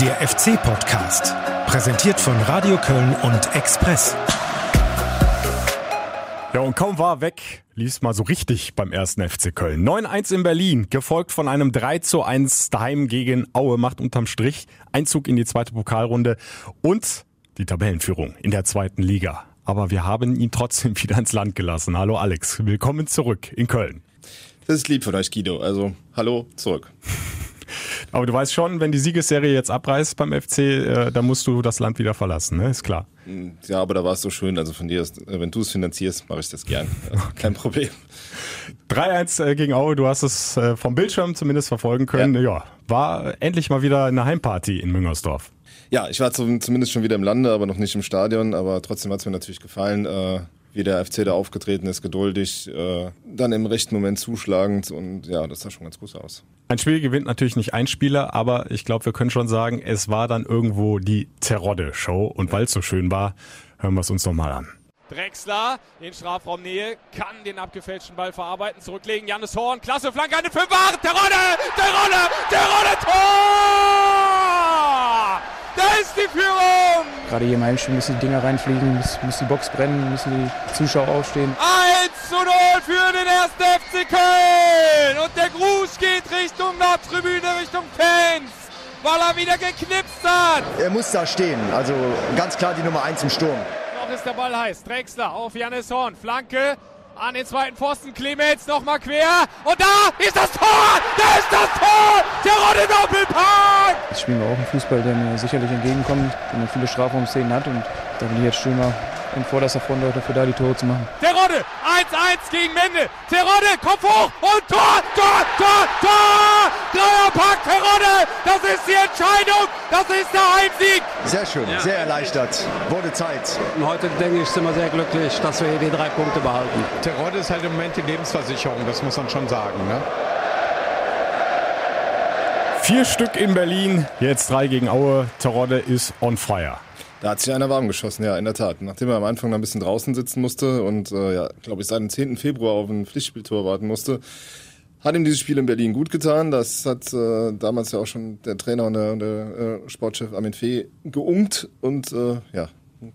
Der FC-Podcast, präsentiert von Radio Köln und Express. Ja, und kaum war weg, lief mal so richtig beim ersten FC Köln. 9-1 in Berlin, gefolgt von einem 3-1 daheim gegen Aue, macht unterm Strich Einzug in die zweite Pokalrunde und die Tabellenführung in der zweiten Liga. Aber wir haben ihn trotzdem wieder ins Land gelassen. Hallo Alex, willkommen zurück in Köln. Das ist lieb von euch, Guido. Also, hallo, zurück. Aber du weißt schon, wenn die Siegesserie jetzt abreißt beim FC, äh, dann musst du das Land wieder verlassen, ne? Ist klar. Ja, aber da war es so schön. Also von dir, äh, wenn du es finanzierst, mache ich das gern. Also kein Problem. 3-1 äh, gegen Aue, du hast es äh, vom Bildschirm zumindest verfolgen können. Ja. ja, war endlich mal wieder eine Heimparty in Müngersdorf. Ja, ich war zumindest schon wieder im Lande, aber noch nicht im Stadion. Aber trotzdem hat es mir natürlich gefallen. Äh, wie der FC da aufgetreten ist, geduldig, äh, dann im rechten Moment zuschlagend und ja, das sah schon ganz gut aus. Ein Spiel gewinnt natürlich nicht ein Spieler, aber ich glaube, wir können schon sagen, es war dann irgendwo die Terodde-Show und weil es so schön war, hören wir es uns nochmal an. Drexler in Strafraumnähe, kann den abgefälschten Ball verarbeiten, zurücklegen. Jannis Horn, klasse Flanke, eine Fünfer, Terodde, Terodde, Terodde, Tor! Da ist die Führung! Gerade hier im Heimspiel müssen die Dinger reinfliegen, muss, muss die Box brennen, müssen die Zuschauer aufstehen. 1 zu 0 für den ersten FC Köln! Und der Gruß geht Richtung Nordtribüne, Richtung Fans! Weil er wieder geknipst hat! Er muss da stehen, also ganz klar die Nummer 1 im Sturm. Noch ist der Ball heiß. Drexler auf Janis Horn. Flanke an den zweiten Pfosten. Clemens nochmal quer. Und da ist das Tor! Da ist das Tor! Der Rote Doppelpack! Jetzt spielen wir auch einen Fußball, der mir sicherlich entgegenkommt, der viele Strafraumszenen hat. Und da bin ich jetzt Stürmer in vorderster Front dafür da, die Tore zu machen. Terodde, 1-1 gegen Mende. Terodde, Kopf hoch und Tor, Tor, Tor, Tor! Dreierpack, Terodde, das ist die Entscheidung, das ist der Heimsieg. Sehr schön, ja. sehr erleichtert. Wurde Zeit. Und heute, denke ich, sind wir sehr glücklich, dass wir hier die drei Punkte behalten. Terodde ist halt im Moment die Lebensversicherung, das muss man schon sagen. Ne? Vier Stück in Berlin, jetzt drei gegen Aue. Terodde ist on fire. Da hat sich einer warm geschossen, ja, in der Tat. Nachdem er am Anfang ein bisschen draußen sitzen musste und, äh, ja, glaube ich, seit dem 10. Februar auf ein Pflichtspieltor warten musste, hat ihm dieses Spiel in Berlin gut getan. Das hat äh, damals ja auch schon der Trainer und der, der äh, Sportchef Armin Fee geungt und äh, ja,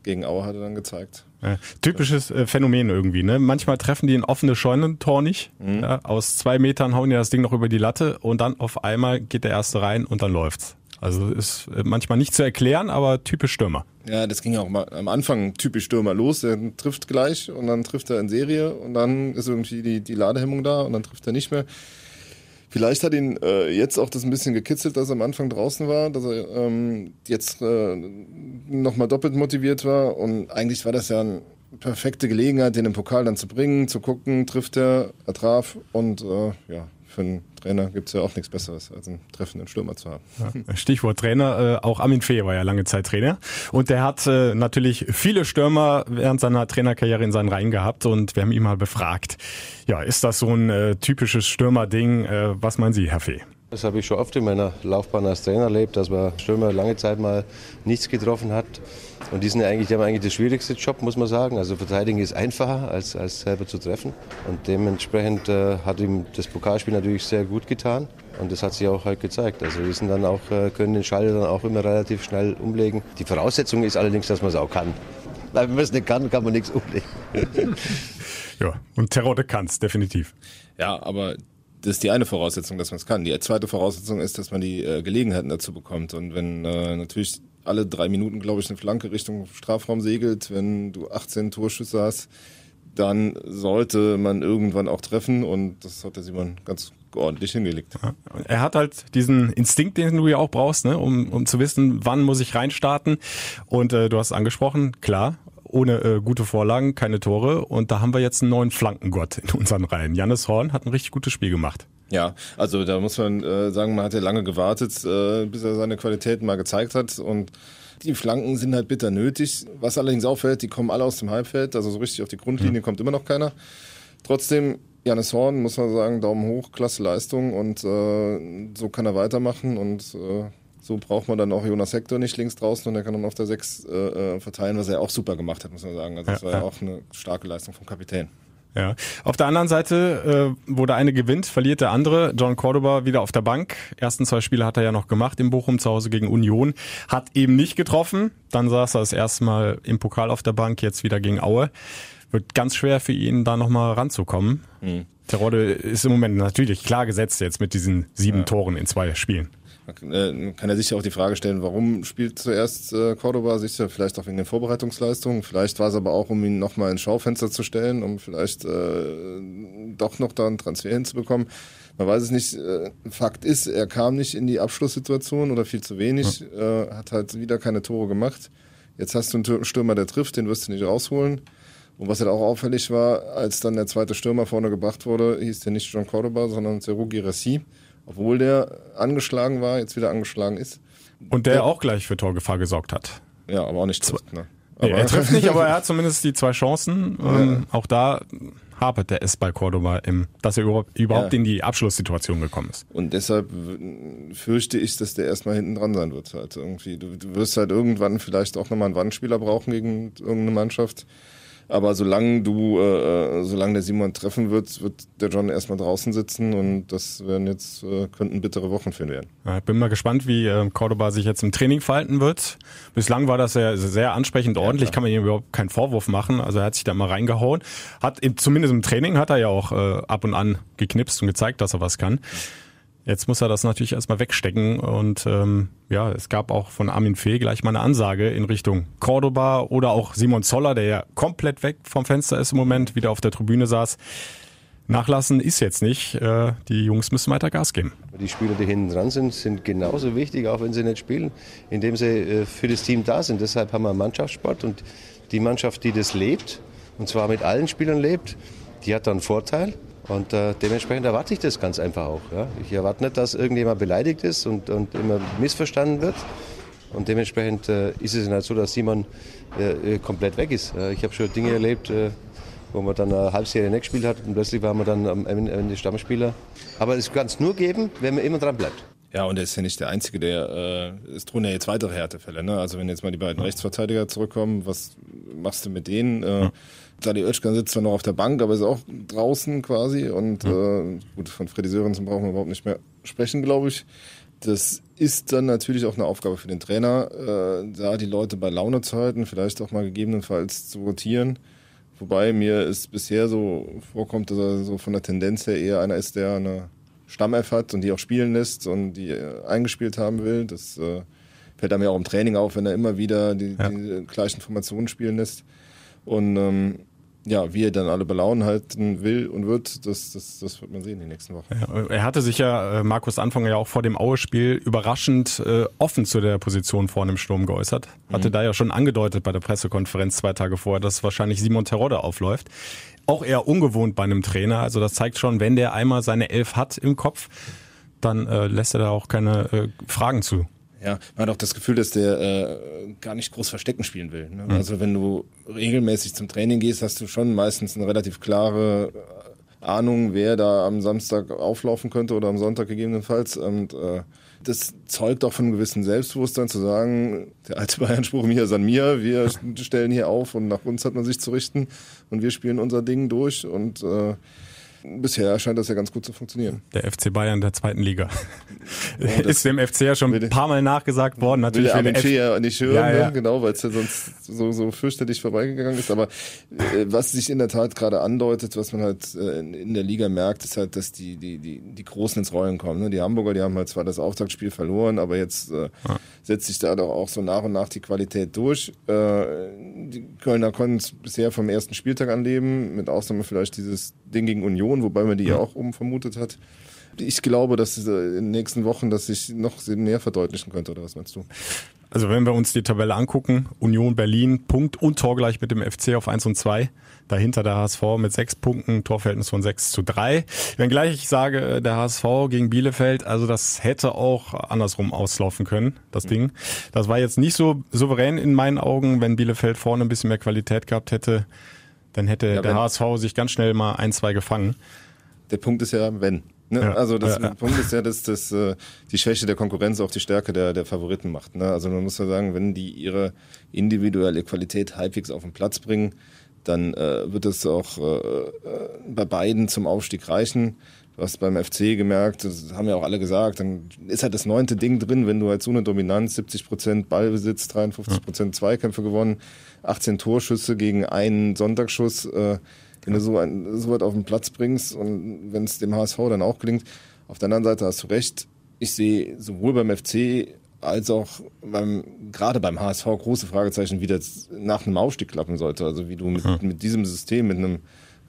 gegen Aue hat er dann gezeigt. Ja, typisches äh, Phänomen irgendwie. Ne? Manchmal treffen die ein offenes Scheunentor nicht. Mhm. Ja, aus zwei Metern hauen die das Ding noch über die Latte und dann auf einmal geht der erste rein und dann läuft's. Also ist äh, manchmal nicht zu erklären, aber typisch Stürmer. Ja, das ging ja auch mal am Anfang typisch Stürmer los. Er trifft gleich und dann trifft er in Serie und dann ist irgendwie die, die Ladehemmung da und dann trifft er nicht mehr. Vielleicht hat ihn äh, jetzt auch das ein bisschen gekitzelt, dass er am Anfang draußen war, dass er ähm, jetzt äh, nochmal doppelt motiviert war. Und eigentlich war das ja eine perfekte Gelegenheit, den im Pokal dann zu bringen, zu gucken, trifft er, er traf und äh, ja, für einen Trainer gibt es ja auch nichts Besseres, als einen treffenden Stürmer zu haben. Ja, Stichwort Trainer, äh, auch Armin Fee war ja lange Zeit Trainer und der hat äh, natürlich viele Stürmer während seiner Trainerkarriere in seinen Reihen gehabt und wir haben ihn mal befragt. Ja, ist das so ein äh, typisches Stürmerding? Äh, was meinen Sie, Herr Fee? Das habe ich schon oft in meiner Laufbahn als Trainer erlebt, dass man Stürmer lange Zeit mal nichts getroffen hat. Und die sind ja eigentlich, die haben eigentlich das schwierigste Job, muss man sagen. Also verteidigen ist einfacher, als, als selber zu treffen. Und dementsprechend äh, hat ihm das Pokalspiel natürlich sehr gut getan. Und das hat sich auch halt gezeigt. Also wir sind dann auch, äh, können den Schalter dann auch immer relativ schnell umlegen. Die Voraussetzung ist allerdings, dass man es auch kann. Weil wenn man es nicht kann, kann man nichts umlegen. ja, und Terodde kann es, definitiv. Ja, aber das ist die eine Voraussetzung, dass man es kann. Die zweite Voraussetzung ist, dass man die äh, Gelegenheiten dazu bekommt. Und wenn äh, natürlich alle drei Minuten, glaube ich, eine Flanke Richtung Strafraum segelt, wenn du 18 Torschüsse hast, dann sollte man irgendwann auch treffen und das hat der Simon ganz ordentlich hingelegt. Er hat halt diesen Instinkt, den du ja auch brauchst, ne? um, um zu wissen, wann muss ich reinstarten. Und äh, du hast angesprochen, klar, ohne äh, gute Vorlagen keine Tore. Und da haben wir jetzt einen neuen Flankengott in unseren Reihen. Jannis Horn hat ein richtig gutes Spiel gemacht. Ja, also da muss man äh, sagen, man hat ja lange gewartet, äh, bis er seine Qualitäten mal gezeigt hat und die Flanken sind halt bitter nötig. Was allerdings auffällt, die kommen alle aus dem Halbfeld, also so richtig auf die Grundlinie mhm. kommt immer noch keiner. Trotzdem, Janis Horn, muss man sagen, Daumen hoch, klasse Leistung und äh, so kann er weitermachen und äh, so braucht man dann auch Jonas Hector nicht links draußen und er kann dann auf der 6 äh, äh, verteilen, was er auch super gemacht hat, muss man sagen. Also das ja, war ja auch eine starke Leistung vom Kapitän. Ja. Auf der anderen Seite, äh, wo der eine gewinnt, verliert der andere. John Cordoba wieder auf der Bank. Ersten zwei Spiele hat er ja noch gemacht in Bochum zu Hause gegen Union. Hat eben nicht getroffen. Dann saß er das erste Mal im Pokal auf der Bank, jetzt wieder gegen Aue. Wird ganz schwer für ihn, da nochmal ranzukommen. Mhm. Terodde ist im Moment natürlich klar gesetzt jetzt mit diesen sieben ja. Toren in zwei Spielen. Man kann ja sicher auch die Frage stellen, warum spielt zuerst äh, Cordoba? Sicher, vielleicht auch wegen den Vorbereitungsleistungen. Vielleicht war es aber auch, um ihn nochmal ins Schaufenster zu stellen, um vielleicht äh, doch noch da einen Transfer hinzubekommen. Man weiß es nicht. Äh, Fakt ist, er kam nicht in die Abschlusssituation oder viel zu wenig, ja. äh, hat halt wieder keine Tore gemacht. Jetzt hast du einen Stürmer, der trifft, den wirst du nicht rausholen. Und was halt auch auffällig war, als dann der zweite Stürmer vorne gebracht wurde, hieß der nicht John Cordoba, sondern Serugi Rassi obwohl der angeschlagen war, jetzt wieder angeschlagen ist. Und der, der auch gleich für Torgefahr gesorgt hat. Ja, aber auch nicht trifft. Ne? Nee, er trifft nicht, aber er hat zumindest die zwei Chancen. Ja. Auch da hapert der S bei Cordoba, im, dass er überhaupt, überhaupt ja. in die Abschlusssituation gekommen ist. Und deshalb fürchte ich, dass der erstmal hinten dran sein wird. Halt irgendwie. Du, du wirst halt irgendwann vielleicht auch nochmal einen Wandspieler brauchen gegen irgendeine Mannschaft. Aber solange du, äh, äh, solange der Simon treffen wird, wird der John erstmal draußen sitzen und das werden jetzt, äh, könnten bittere Wochen für ihn werden. Ja, ich bin mal gespannt, wie äh, Cordoba sich jetzt im Training verhalten wird. Bislang war das sehr, sehr ansprechend ordentlich, ja, kann man ihm überhaupt keinen Vorwurf machen. Also er hat sich da mal reingehauen. Hat zumindest im Training hat er ja auch äh, ab und an geknipst und gezeigt, dass er was kann. Jetzt muss er das natürlich erstmal wegstecken und ähm, ja, es gab auch von Armin Fee gleich mal eine Ansage in Richtung Cordoba oder auch Simon Zoller, der ja komplett weg vom Fenster ist im Moment, wieder auf der Tribüne saß. Nachlassen ist jetzt nicht. Äh, die Jungs müssen weiter Gas geben. Die Spieler, die hinten dran sind, sind genauso wichtig, auch wenn sie nicht spielen, indem sie äh, für das Team da sind. Deshalb haben wir Mannschaftssport und die Mannschaft, die das lebt, und zwar mit allen Spielern lebt, die hat dann Vorteil. Und äh, dementsprechend erwarte ich das ganz einfach auch. Ja. Ich erwarte nicht, dass irgendjemand beleidigt ist und, und immer missverstanden wird. Und dementsprechend äh, ist es nicht so, dass Simon äh, äh komplett weg ist. ich habe schon Dinge erlebt, äh, wo man dann eine Halbserie nicht gespielt hat und plötzlich waren wir dann am Ende Stammspieler. Aber es kann es nur geben, wenn man immer dran bleibt. Ja, und er ist ja nicht der Einzige, der, äh, es drohen ja jetzt weitere Härtefälle. Ne? Also wenn jetzt mal die beiden Rechtsverteidiger zurückkommen, was machst du mit denen? Äh, ja. Dadi Özcan sitzt zwar noch auf der Bank, aber ist auch draußen quasi. Und ja. äh, gut, von Freddy Sörensen brauchen wir überhaupt nicht mehr sprechen, glaube ich. Das ist dann natürlich auch eine Aufgabe für den Trainer, äh, da die Leute bei Laune zu halten, vielleicht auch mal gegebenenfalls zu rotieren. Wobei mir es bisher so vorkommt, dass er so von der Tendenz her eher einer ist, der eine Stammelf hat und die auch spielen lässt und die äh, eingespielt haben will. Das äh, fällt einem ja auch im Training auf, wenn er immer wieder die, ja. die gleichen Formationen spielen lässt. Und ähm, ja, wie er dann alle belaunen halten will und wird, das, das, das wird man sehen in den nächsten Wochen. Ja, er hatte sich ja, äh, Markus Anfang ja auch vor dem Aue-Spiel überraschend äh, offen zu der Position vorne im Sturm geäußert. Hatte mhm. da ja schon angedeutet bei der Pressekonferenz zwei Tage vorher, dass wahrscheinlich Simon Terodde aufläuft. Auch eher ungewohnt bei einem Trainer. Also das zeigt schon, wenn der einmal seine Elf hat im Kopf, dann äh, lässt er da auch keine äh, Fragen zu. Ja, man hat auch das Gefühl, dass der äh, gar nicht groß Verstecken spielen will. Ne? Mhm. Also wenn du regelmäßig zum Training gehst, hast du schon meistens eine relativ klare äh, Ahnung, wer da am Samstag auflaufen könnte oder am Sonntag gegebenenfalls. Und äh, das zeugt auch von einem gewissen Selbstbewusstsein zu sagen, der alte Bayern-Spruch, mir san mir, wir stellen hier auf und nach uns hat man sich zu richten und wir spielen unser Ding durch und äh, bisher scheint das ja ganz gut zu funktionieren. Der FC Bayern der zweiten Liga. Ja, ist dem FC ja schon ein paar Mal nachgesagt worden. Natürlich will der ja nicht hören, ja, ja. Ne? genau, weil es ja sonst so, so fürchterlich vorbeigegangen ist. Aber äh, was sich in der Tat gerade andeutet, was man halt äh, in der Liga merkt, ist halt, dass die, die, die, die Großen ins Rollen kommen. Ne? Die Hamburger, die haben halt zwar das Auftaktspiel verloren, aber jetzt äh, setzt sich da doch auch so nach und nach die Qualität durch. Äh, die Kölner konnten es bisher vom ersten Spieltag anleben, mit Ausnahme vielleicht dieses Ding gegen Union, wobei man die ja auch oben vermutet hat. Ich glaube, dass in den nächsten Wochen das sich noch mehr verdeutlichen könnte, oder was meinst du? Also wenn wir uns die Tabelle angucken, Union Berlin, Punkt und Tor gleich mit dem FC auf 1 und 2. Dahinter der HSV mit sechs Punkten, Torverhältnis von 6 zu 3. Wenn gleich ich sage, der HSV gegen Bielefeld, also das hätte auch andersrum auslaufen können, das Ding. Das war jetzt nicht so souverän in meinen Augen, wenn Bielefeld vorne ein bisschen mehr Qualität gehabt hätte dann hätte ja, der HSV sich ganz schnell mal ein, zwei gefangen. Der Punkt ist ja, wenn. Ne? Ja, also das ja, Punkt ist ja, dass das äh, die Schwäche der Konkurrenz auch die Stärke der, der Favoriten macht. Ne? Also man muss ja sagen, wenn die ihre individuelle Qualität halbwegs auf den Platz bringen, dann äh, wird es auch äh, äh, bei beiden zum Aufstieg reichen. Du hast beim FC gemerkt, das haben ja auch alle gesagt, dann ist halt das neunte Ding drin, wenn du halt so eine Dominanz, 70 Prozent Ballbesitz, 53 Prozent Zweikämpfe gewonnen, 18 Torschüsse gegen einen Sonntagsschuss, äh, wenn du so, ein, so weit auf den Platz bringst und wenn es dem HSV dann auch gelingt. Auf der anderen Seite hast du recht, ich sehe sowohl beim FC als auch beim, gerade beim HSV große Fragezeichen, wie das nach einem Aufstieg klappen sollte. Also wie du mit, mit diesem System, mit einem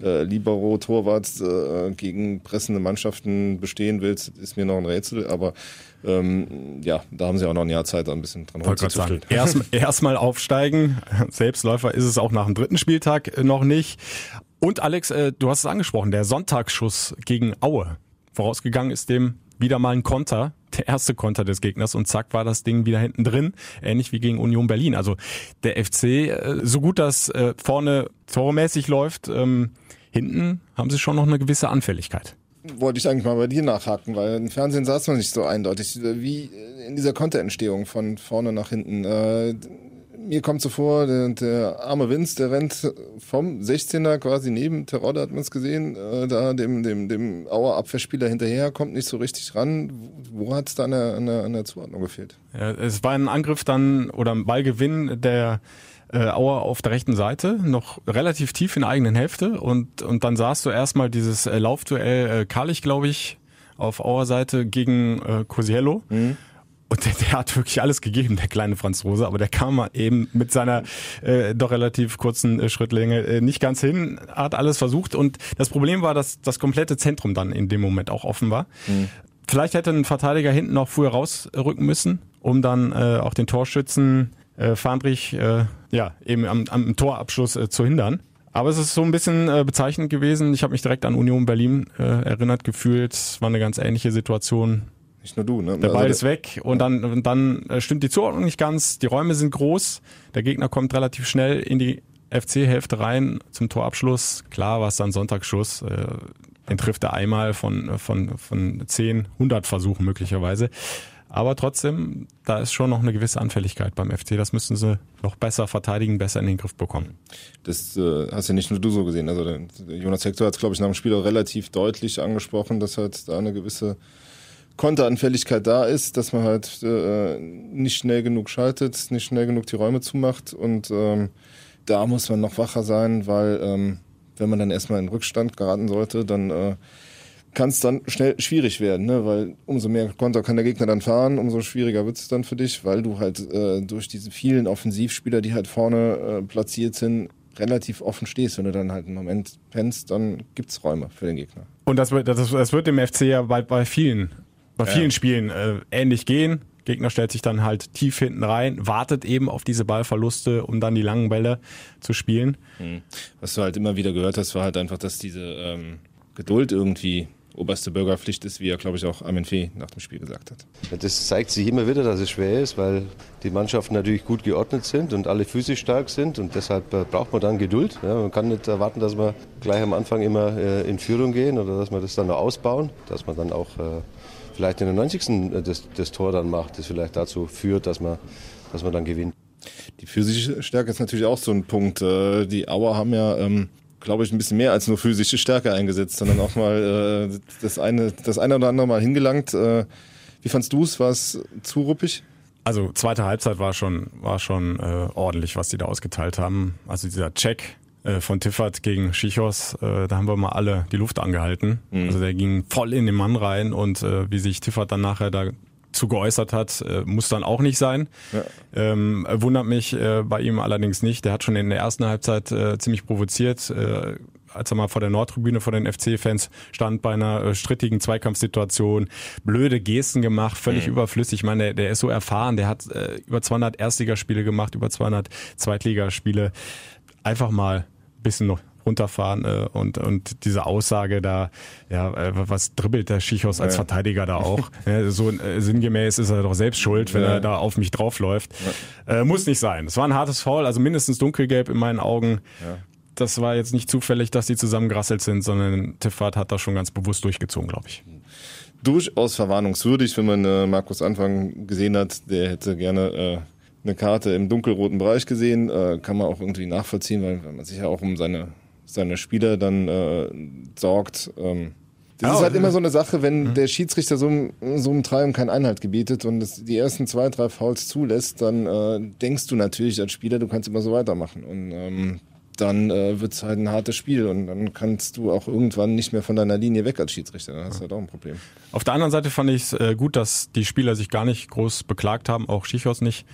äh, Libero-Torwart äh, gegen pressende Mannschaften bestehen willst, ist mir noch ein Rätsel. Aber ähm, ja, da haben sie auch noch ein Jahr Zeit, da ein bisschen dran rumzutüfteln. erst, erst aufsteigen. Selbstläufer ist es auch nach dem dritten Spieltag äh, noch nicht. Und Alex, äh, du hast es angesprochen, der Sonntagsschuss gegen Aue. Vorausgegangen ist dem wieder mal ein Konter, der erste Konter des Gegners und zack war das Ding wieder hinten drin, ähnlich wie gegen Union Berlin. Also der FC, äh, so gut das äh, vorne tormäßig läuft, ähm, hinten haben sie schon noch eine gewisse Anfälligkeit. wollte ich eigentlich mal bei dir nachhaken, weil im Fernsehen saß man nicht so eindeutig. Wie in dieser Konterentstehung von vorne nach hinten. Mir kommt so vor, der, der arme Vince, der rennt vom 16er quasi neben Terodde, hat man es gesehen, äh, da dem, dem, dem Auer Abwehrspieler hinterher, kommt nicht so richtig ran. Wo hat es da an der, an, der, an der Zuordnung gefehlt? Ja, es war ein Angriff dann oder ein Ballgewinn der äh, Auer auf der rechten Seite, noch relativ tief in der eigenen Hälfte und, und dann sahst du erstmal dieses äh, Laufduell äh, Karlich, glaube ich, auf Auer Seite gegen äh, Cosiello. Und der, der hat wirklich alles gegeben, der kleine Franzose, aber der kam mal eben mit seiner äh, doch relativ kurzen äh, Schrittlänge äh, nicht ganz hin, hat alles versucht und das Problem war, dass das komplette Zentrum dann in dem Moment auch offen war. Vielleicht hätte ein Verteidiger hinten noch früher rausrücken müssen, um dann äh, auch den Torschützen äh, Fahndrich äh, ja, eben am, am Torabschluss äh, zu hindern. Aber es ist so ein bisschen äh, bezeichnend gewesen. Ich habe mich direkt an Union Berlin äh, erinnert gefühlt. Es war eine ganz ähnliche Situation. Nicht nur du, ne? Der Also Ball ist weg und dann, und dann äh, stimmt die Zuordnung nicht ganz. Die Räume sind groß. Der Gegner kommt relativ schnell in die FC-Hälfte rein zum Torabschluss. Klar war es dann Sonntagsschuss. Äh, den trifft er einmal von, von, von 10, 100 Versuchen möglicherweise. Aber trotzdem, da ist schon noch eine gewisse Anfälligkeit beim FC. Das müssen sie noch besser verteidigen, besser in den Griff bekommen. Das äh, hast ja nicht nur du so gesehen. Also Jonas Hector hat es, glaube ich, nach dem Spiel auch relativ deutlich angesprochen, dass halt da eine gewisse Konteranfälligkeit da ist, dass man halt äh, nicht schnell genug schaltet, nicht schnell genug die Räume zumacht und ähm, da muss man noch wacher sein, weil ähm, wenn man dann erstmal in Rückstand geraten sollte, dann äh, kann es dann schnell schwierig werden, ne? weil umso mehr Konter kann der Gegner dann fahren, umso schwieriger wird es dann für dich, weil du halt äh, durch diese vielen Offensivspieler, die halt vorne äh, platziert sind, relativ offen stehst. Wenn du dann halt einen Moment pennst, dann gibt's Räume für den Gegner. Und das wird, das, das wird dem FC ja bei, bei vielen, bei Ja. vielen Spielen äh, ähnlich gehen. Gegner stellt sich dann halt tief hinten rein, wartet eben auf diese Ballverluste, um dann die langen Bälle zu spielen. Was du halt immer wieder gehört hast, war halt einfach, dass diese ähm, Geduld irgendwie oberste Bürgerpflicht ist, wie er, glaube ich, auch Armin Fee nach dem Spiel gesagt hat. Ja, Das zeigt sich immer wieder, dass es schwer ist, weil die Mannschaften natürlich gut geordnet sind und alle physisch stark sind und deshalb äh, braucht man dann Geduld. Ja, man kann nicht erwarten, dass wir gleich am Anfang immer äh, in Führung gehen oder dass wir das dann noch ausbauen, dass man dann auch äh, vielleicht in der 90. Das, das Tor dann macht, das vielleicht dazu führt, dass man, dass man dann gewinnt. Die physische Stärke ist natürlich auch so ein Punkt. Äh, Die Auer haben ja, ähm, glaube ich, ein bisschen mehr als nur physische Stärke eingesetzt, sondern auch mal äh, das eine, das eine oder andere Mal hingelangt. Äh, Wie fandst du es? War es zu ruppig? Also zweite Halbzeit war schon, war schon äh, ordentlich, was die da ausgeteilt haben. Also dieser Check äh, von Tiffert gegen Schichos, äh, da haben wir mal alle die Luft angehalten. Also der ging voll in den Mann rein und äh, wie sich Tiffert dann nachher da zu geäußert hat, äh, muss dann auch nicht sein. Ähm, wundert mich äh, bei ihm allerdings nicht. Der hat schon in der ersten Halbzeit äh, ziemlich provoziert. Äh, als er mal vor der Nordtribüne vor den FC-Fans stand bei einer äh, strittigen Zweikampfsituation, blöde Gesten gemacht, völlig überflüssig. Ich meine, der, der ist so erfahren, der hat über 200 Erstligaspiele gemacht, über 200 Zweitligaspiele. Einfach mal bisschen noch runterfahren äh, und und diese Aussage da, ja, äh, was dribbelt der Schichos als Ja. Verteidiger da auch? ja, so äh, sinngemäß ist er doch selbst schuld, wenn Ja. er da auf mich draufläuft. Äh, muss nicht sein. Es war ein hartes Foul, also mindestens dunkelgelb in meinen Augen. Das war jetzt nicht zufällig, dass die zusammengerasselt sind, sondern Tiffert hat das schon ganz bewusst durchgezogen, glaube ich. Durchaus verwarnungswürdig, wenn man äh, Markus Anfang gesehen hat. Der hätte gerne äh, eine Karte im dunkelroten Bereich gesehen, äh, kann man auch irgendwie nachvollziehen, weil, weil man sich ja auch um seine, seine Spieler dann äh, sorgt. Ähm, das Ja, ist halt immer so eine Sache, wenn der Schiedsrichter so, einem- so einem Treiben keinen Einhalt gebietet und das, die ersten zwei, drei Fouls zulässt, dann äh, denkst du natürlich als Spieler, du kannst immer so weitermachen. Und ähm, dann äh, wird es halt ein hartes Spiel und dann kannst du auch irgendwann nicht mehr von deiner Linie weg als Schiedsrichter. Dann hast du halt auch ein Problem. Auf der anderen Seite fand ich es äh, gut, dass die Spieler sich gar nicht groß beklagt haben, auch Schichos nicht,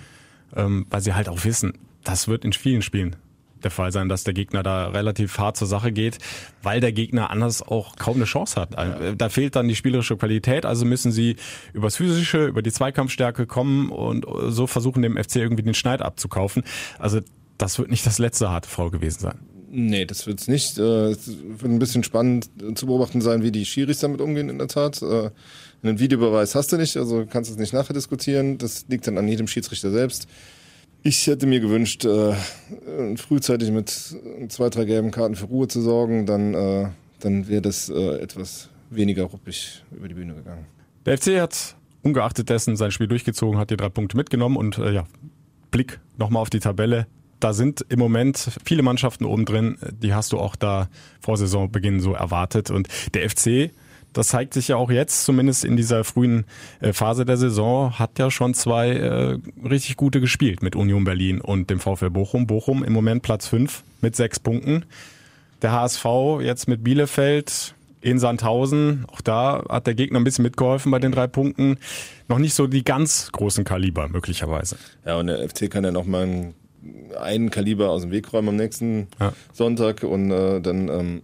ähm, weil sie halt auch wissen, das wird in vielen Spielen der Fall sein, dass der Gegner da relativ hart zur Sache geht, weil der Gegner anders auch kaum eine Chance hat. Äh, Da fehlt dann die spielerische Qualität, also müssen sie übers Physische, über die Zweikampfstärke kommen und äh, so versuchen dem FC irgendwie den Schneid abzukaufen. Also das wird nicht das letzte harte Foul gewesen sein. Nee, das wird's nicht. Äh, Es wird ein bisschen spannend zu beobachten sein, wie die Schiris damit umgehen in der Tat. Einen Videobeweis hast du nicht, also kannst es nicht nachher diskutieren. Das liegt dann an jedem Schiedsrichter selbst. Ich hätte mir gewünscht, äh, frühzeitig mit zwei, drei gelben Karten für Ruhe zu sorgen, dann, äh, dann wäre das äh, etwas weniger ruppig über die Bühne gegangen. Der FC hat ungeachtet dessen sein Spiel durchgezogen, hat die drei Punkte mitgenommen und äh, ja, Blick nochmal auf die Tabelle. Da sind im Moment viele Mannschaften oben drin, die hast du auch da vor Saisonbeginn so erwartet. Und der FC, das zeigt sich ja auch jetzt, zumindest in dieser frühen äh, Phase der Saison, hat ja schon zwei äh, richtig gute gespielt mit Union Berlin und dem VfL Bochum. Bochum im Moment Platz fünf mit sechs Punkten. Der HSV jetzt mit Bielefeld in Sandhausen. Auch da hat der Gegner ein bisschen mitgeholfen bei den drei Punkten. Noch nicht so die ganz großen Kaliber möglicherweise. Ja, und der FC kann ja noch mal einen, einen Kaliber aus dem Weg räumen am nächsten Ja. Sonntag und äh, dann, ähm,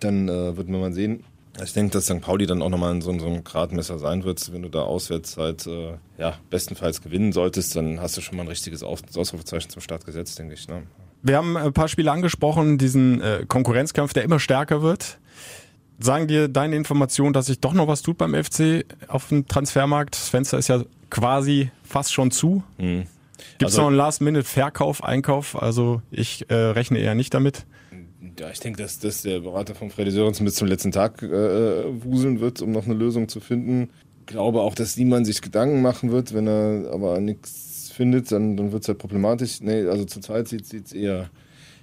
dann äh, wird man mal sehen. Ich denke, dass St. Pauli dann auch nochmal so, ein- so ein Gradmesser sein wird. Wenn du da auswärts halt äh, ja, bestenfalls gewinnen solltest, dann hast du schon mal ein richtiges Ausrufezeichen zum Start gesetzt, denke ich. Ne? Wir haben ein paar Spiele angesprochen, diesen äh, Konkurrenzkampf, der immer stärker wird. Sagen dir deine Informationen, dass sich doch noch was tut beim FC auf dem Transfermarkt? Das Fenster ist ja quasi fast schon zu. Gibt es Also- noch einen Last-Minute-Verkauf, Einkauf? Also ich äh, rechne eher nicht damit. Ja, ich denke, dass, dass der Berater von Freddy Sörensen bis zum letzten Tag äh, wuseln wird, um noch eine Lösung zu finden. Glaube auch, dass niemand sich Gedanken machen wird, wenn er aber nichts findet, dann, dann wird es halt problematisch. Nee, also zurzeit sieht es eher,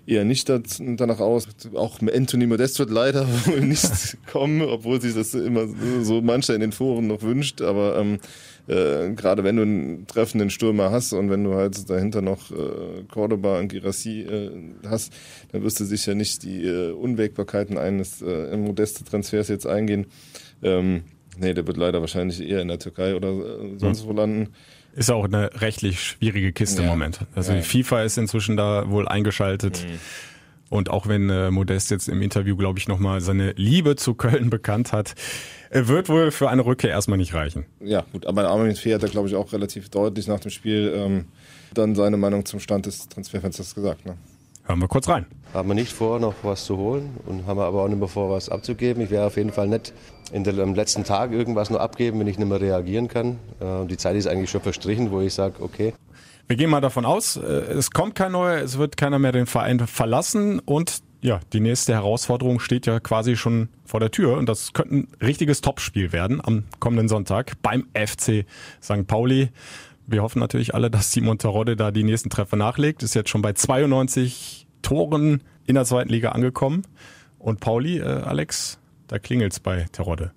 eher nicht danach aus. Auch Anthony Modest wird leider wohl nicht kommen, obwohl sich das immer so mancher in den Foren noch wünscht. Aber ähm, äh, gerade wenn du einen treffenden Stürmer hast und wenn du halt dahinter noch äh, Cordoba und Girassi äh, hast, dann wirst du sicher nicht die äh, Unwägbarkeiten eines äh, modeste Transfers jetzt eingehen. Ähm, nee, der wird leider wahrscheinlich eher in der Türkei oder äh, sonst wo landen. Ist auch eine rechtlich schwierige Kiste im Ja. Moment. Also Ja. die FIFA ist inzwischen da wohl eingeschaltet. Und auch wenn äh, Modest jetzt im Interview, glaube ich, nochmal seine Liebe zu Köln bekannt hat, äh, wird wohl für eine Rückkehr erstmal nicht reichen. Ja, gut, aber Armin Fee hat da, glaube ich, auch relativ deutlich nach dem Spiel ähm, dann seine Meinung zum Stand des Transferfensters gesagt. Ne? Hören wir kurz rein. Haben wir nicht vor, noch was zu holen und haben aber auch nicht mehr vor, was abzugeben. Ich werde auf jeden Fall nicht in der, am letzten Tag irgendwas noch abgeben, wenn ich nicht mehr reagieren kann. Äh, die Zeit ist eigentlich schon verstrichen, wo ich sage, okay, Wir gehen mal davon aus, äh, es kommt kein neuer, es wird keiner mehr den Verein verlassen und ja, die nächste Herausforderung steht ja quasi schon vor der Tür und das könnte ein richtiges Topspiel werden am kommenden Sonntag beim FC St. Pauli. Wir hoffen natürlich alle, dass Simon Terodde da die nächsten Treffer nachlegt. Ist jetzt schon bei 92 Toren in der zweiten Liga angekommen. Und Pauli, äh, Alex, da klingelt's bei Terodde.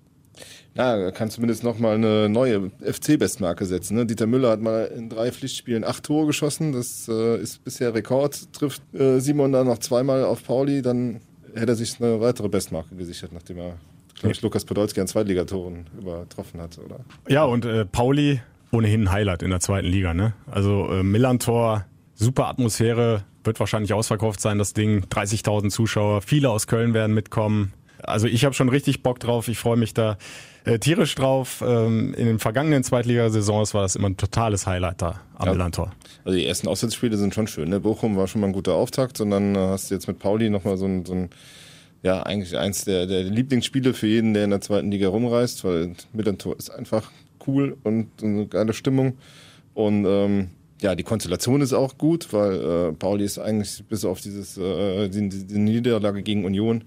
Ja, er kann zumindest nochmal eine neue FC-Bestmarke setzen. Ne? Dieter Müller hat mal in drei Pflichtspielen acht Tore geschossen. Das äh, ist bisher Rekord. Trifft äh, Simon dann noch zweimal auf Pauli, dann hätte er sich eine weitere Bestmarke gesichert, nachdem er, glaube ich, Lukas Podolski an Zweitligatoren übertroffen hat, oder? Ja, und äh, Pauli ohnehin ein Highlight in der zweiten Liga. Ne? Also äh, Millantor, super Atmosphäre, wird wahrscheinlich ausverkauft sein, das Ding. 30.000 Zuschauer, viele aus Köln werden mitkommen. Also ich habe schon richtig Bock drauf, ich freue mich da äh, tierisch drauf. Ähm, in den vergangenen Zweitligasaisons war das immer ein totales Highlight da am Ja. Millantor. Also die ersten Auswärtsspiele sind schon schön. Ne? Bochum war schon mal ein guter Auftakt und dann äh, hast du jetzt mit Pauli nochmal so ein, so ein, ja, eigentlich eins der, der Lieblingsspiele für jeden, der in der zweiten Liga rumreist, weil Millantor ist einfach cool und eine geile Stimmung. Und ähm, ja, die Konstellation ist auch gut, weil äh, Pauli ist eigentlich bis auf dieses äh, die, die die Niederlage gegen Union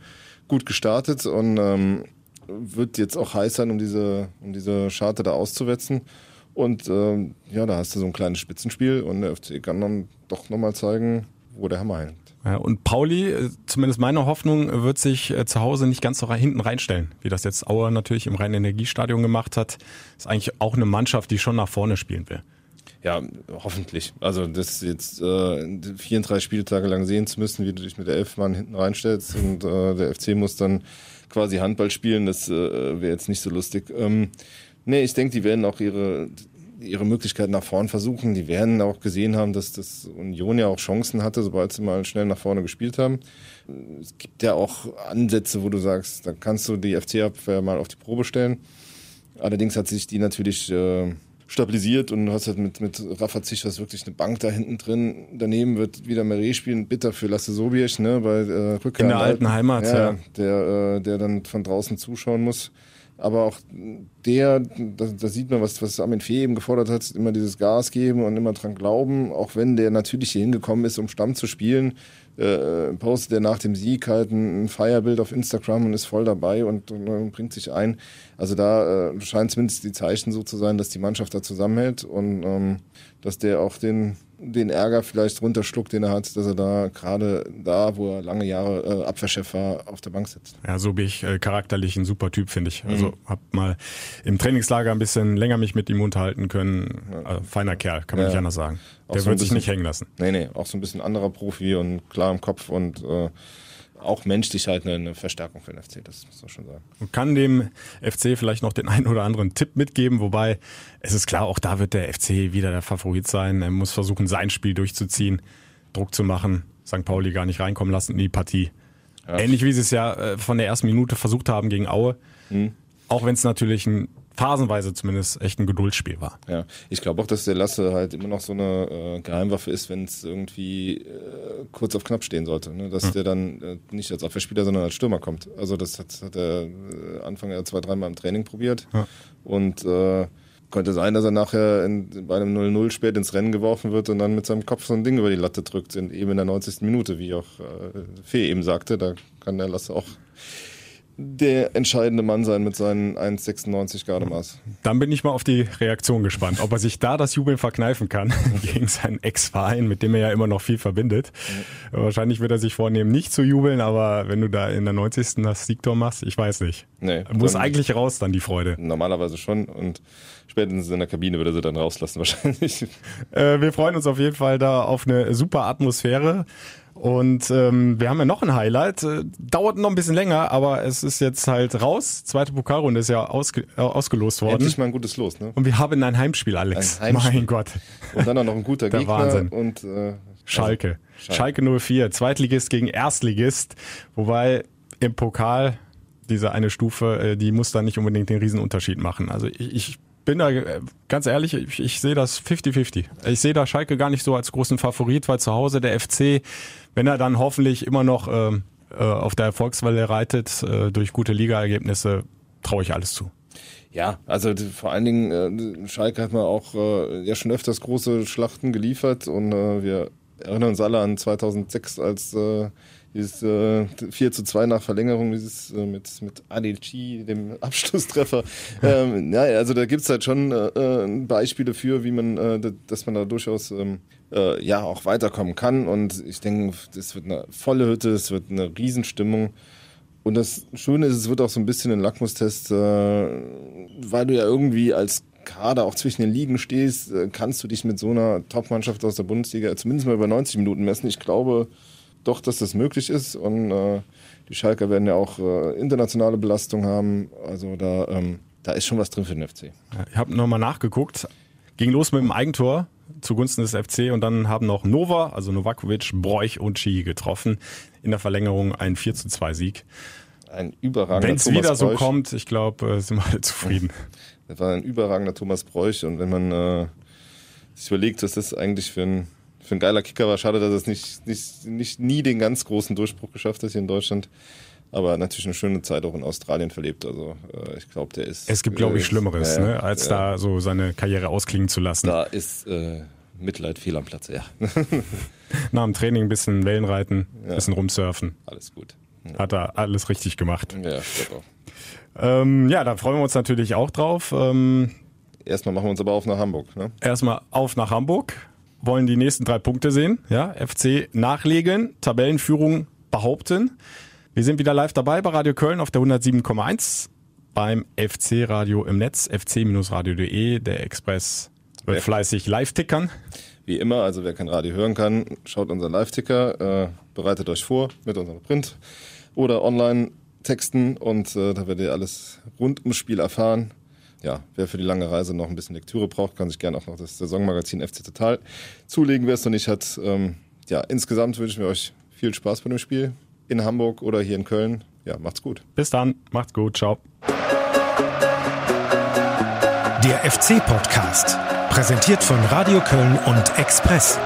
gut gestartet und ähm, wird jetzt auch heiß sein, um diese, um diese Scharte da auszuwetzen. Und ähm, ja, da hast du so ein kleines Spitzenspiel und der FC kann dann doch nochmal zeigen, wo der Hammer hängt. Ja, und Pauli, äh, zumindest meine Hoffnung, wird sich äh, zu Hause nicht ganz so hinten reinstellen, wie das jetzt Auer natürlich im Rhein-Energiestadion gemacht hat. Ist eigentlich auch eine Mannschaft, die schon nach vorne spielen will. Ja, hoffentlich. Also das jetzt äh, 34 Spieltage lang sehen zu müssen, wie du dich mit der Elfmann hinten reinstellst und äh, der FC muss dann quasi Handball spielen, das äh, wäre jetzt nicht so lustig. Ähm, nee, ich denke, die werden auch ihre ihre Möglichkeiten nach vorn versuchen. Die werden auch gesehen haben, dass das Union ja auch Chancen hatte, sobald sie mal schnell nach vorne gespielt haben. Es gibt ja auch Ansätze, wo du sagst, da kannst du die FC-Abwehr mal auf die Probe stellen. Allerdings hat sich die natürlich äh, stabilisiert und du hast halt mit, mit Rafa Zichers wirklich eine Bank da hinten drin. Daneben wird wieder Meret spielen, bitter für Lasse Sobiech, ne, bei äh, Rückkehr. In der alten Heimat, ja. ja. Der, äh, der dann von draußen zuschauen muss. Aber auch der, da, da sieht man, was, was Armin Fee eben gefordert hat, immer dieses Gas geben und immer dran glauben, auch wenn der natürlich hier hingekommen ist, um Stamm zu spielen, äh, postet er nach dem Sieg halt ein, Feierbild auf Instagram und ist voll dabei und, und, und bringt sich ein. Also da äh, scheint zumindest die Zeichen so zu sein, dass die Mannschaft da zusammenhält und ähm, dass der auch den den Ärger vielleicht runterschluckt, den er hat, dass er da gerade da, wo er lange Jahre äh, Abwehrchef war, auf der Bank sitzt. Ja, so bin ich äh, charakterlich ein super Typ, finde ich. Also mhm. hab mal im Trainingslager ein bisschen länger mich mit ihm unterhalten können. Also, feiner Kerl, kann man ja. nicht anders sagen. Auch Der so wird sich nicht hängen lassen. Nee, nee, auch so ein bisschen anderer Profi und klar im Kopf und äh, auch menschlich halt eine, eine, Verstärkung für den FC, das muss man schon sagen. Und kann dem FC vielleicht noch den einen oder anderen Tipp mitgeben, wobei es ist klar, auch da wird der FC wieder der Favorit sein. Er muss versuchen, sein Spiel durchzuziehen, Druck zu machen, St. Pauli gar nicht reinkommen lassen in die Partie. Ja. Ähnlich wie sie es ja äh, von der ersten Minute versucht haben gegen Aue. Mhm. Auch wenn es natürlich ein phasenweise zumindest echt ein Geduldsspiel war. Ja, ich glaube auch, dass der Lasse halt immer noch so eine äh, Geheimwaffe ist, wenn es irgendwie äh, kurz auf knapp stehen sollte. Ne? Dass hm. der dann äh, nicht als Abwehrspieler, sondern als Stürmer kommt. Also das hat, hat er äh, Anfang ja zwei, dreimal im Training probiert. Ja. Und äh, könnte sein, dass er nachher in, bei einem 0-0 spät ins Rennen geworfen wird und dann mit seinem Kopf so ein Ding über die Latte drückt, in, eben in der 90. Minute, wie auch äh, Fee eben sagte. Da kann der Lasse auch der entscheidende Mann sein mit seinen 1,96 Gardemaß. Dann bin ich mal auf die Reaktion gespannt, ob er sich da das Jubeln verkneifen kann gegen seinen Ex-Verein, mit dem er ja immer noch viel verbindet. Mhm. Wahrscheinlich wird er sich vornehmen, nicht zu jubeln, aber wenn du da in der 90. das Siegtor machst, ich weiß nicht. Nee, Muss eigentlich raus dann die Freude. Normalerweise schon und spätestens in der Kabine würde er sie dann rauslassen wahrscheinlich. Äh, wir freuen uns auf jeden Fall da auf eine super Atmosphäre. Und ähm, wir haben ja noch ein Highlight. Äh, dauert noch ein bisschen länger, aber es ist jetzt halt raus. Zweite Pokalrunde ist ja ausge äh, ausgelost worden. Endlich mal ein gutes Los, ne? Und wir haben ein Heimspiel, Alex. Ein Heimspiel. Mein Gott. Und dann auch noch ein guter Der Gegner. Wahnsinn. Und, äh, Schalke. Schalke. Schalke 04, Zweitligist gegen Erstligist. Wobei im Pokal diese eine Stufe, äh, die muss da nicht unbedingt den Riesenunterschied machen. Also ich, ich bin da äh, ganz ehrlich, ich, ich sehe das 50-50. Ich sehe da Schalke gar nicht so als großen Favorit, weil zu Hause der FC, wenn er dann hoffentlich immer noch äh, äh, auf der Erfolgswelle reitet äh, durch gute Ligaergebnisse, traue ich alles zu. Ja, also vor allen Dingen, äh, Schalke hat man auch äh, ja schon öfters große Schlachten geliefert und äh, wir erinnern uns alle an 2006, als äh, dieses äh, 4 zu 2 nach Verlängerung, dieses äh, mit, mit Adilci, dem Abschlusstreffer. ähm, ja, also da gibt's halt schon äh, äh, Beispiele für, wie man, äh, dass man da durchaus ähm, äh, ja auch weiterkommen kann. Und ich denke, es wird eine volle Hütte, es wird eine Riesenstimmung. Und das Schöne ist, es wird auch so ein bisschen ein Lackmustest, äh, weil du ja irgendwie als Kader auch zwischen den Ligen stehst, äh, kannst du dich mit so einer Top-Mannschaft aus der Bundesliga zumindest mal über 90 Minuten messen. Ich glaube, doch, dass das möglich ist. Und äh, die Schalker werden ja auch äh, internationale Belastung haben. Also da, ähm, da ist schon was drin für den FC. Ich habe nochmal nachgeguckt. Ging los mit dem Eigentor zugunsten des FC und dann haben noch Nova, also Novakovic, Broich und Chi getroffen. In der Verlängerung ein 4 zu 2 Sieg. Ein überragender Wenn es wieder so kommt, ich glaube, äh, sind wir alle zufrieden. Das war ein überragender Thomas Bräuch und wenn man äh, sich überlegt, was das eigentlich für ein für ein geiler Kicker war. Schade, dass es nicht, nicht, nicht nie den ganz großen Durchbruch geschafft hat hier in Deutschland. Aber natürlich eine schöne Zeit auch in Australien verlebt. Also äh, ich glaube, der ist. Es gibt, glaube ich, äh, Schlimmeres, äh, ne, als da so seine Karriere ausklingen zu lassen. Da ist äh, Mitleid fehl am Platz, ja. Nach dem Training ein bisschen Wellenreiten, ein ja. bisschen rumsurfen. Alles gut. Ja. Hat er alles richtig gemacht. Ja, auch. Ähm, ja, da freuen wir uns natürlich auch drauf. Ähm, Erstmal machen wir uns aber auf nach Hamburg. Ne? Erstmal auf nach Hamburg, wollen die nächsten drei Punkte sehen. Ja, FC nachlegen, Tabellenführung behaupten. Wir sind wieder live dabei bei Radio Köln auf der 107,1 beim FC Radio im Netz, fc-radio.de. Der Express wird fleißig live tickern. Wie immer, also wer kein Radio hören kann, schaut unseren Live-Ticker, äh, bereitet euch vor mit unserem Print oder Online-Texten und äh, da werdet ihr alles rund ums Spiel erfahren. Ja, wer für die lange Reise noch ein bisschen Lektüre braucht, kann sich gerne auch noch das Saisonmagazin FC Total zulegen, wer es noch nicht hat. Ähm, ja, insgesamt wünschen wir euch viel Spaß bei dem Spiel in Hamburg oder hier in Köln. Ja, macht's gut. Bis dann, macht's gut, ciao. Der FC-Podcast, präsentiert von Radio Köln und Express.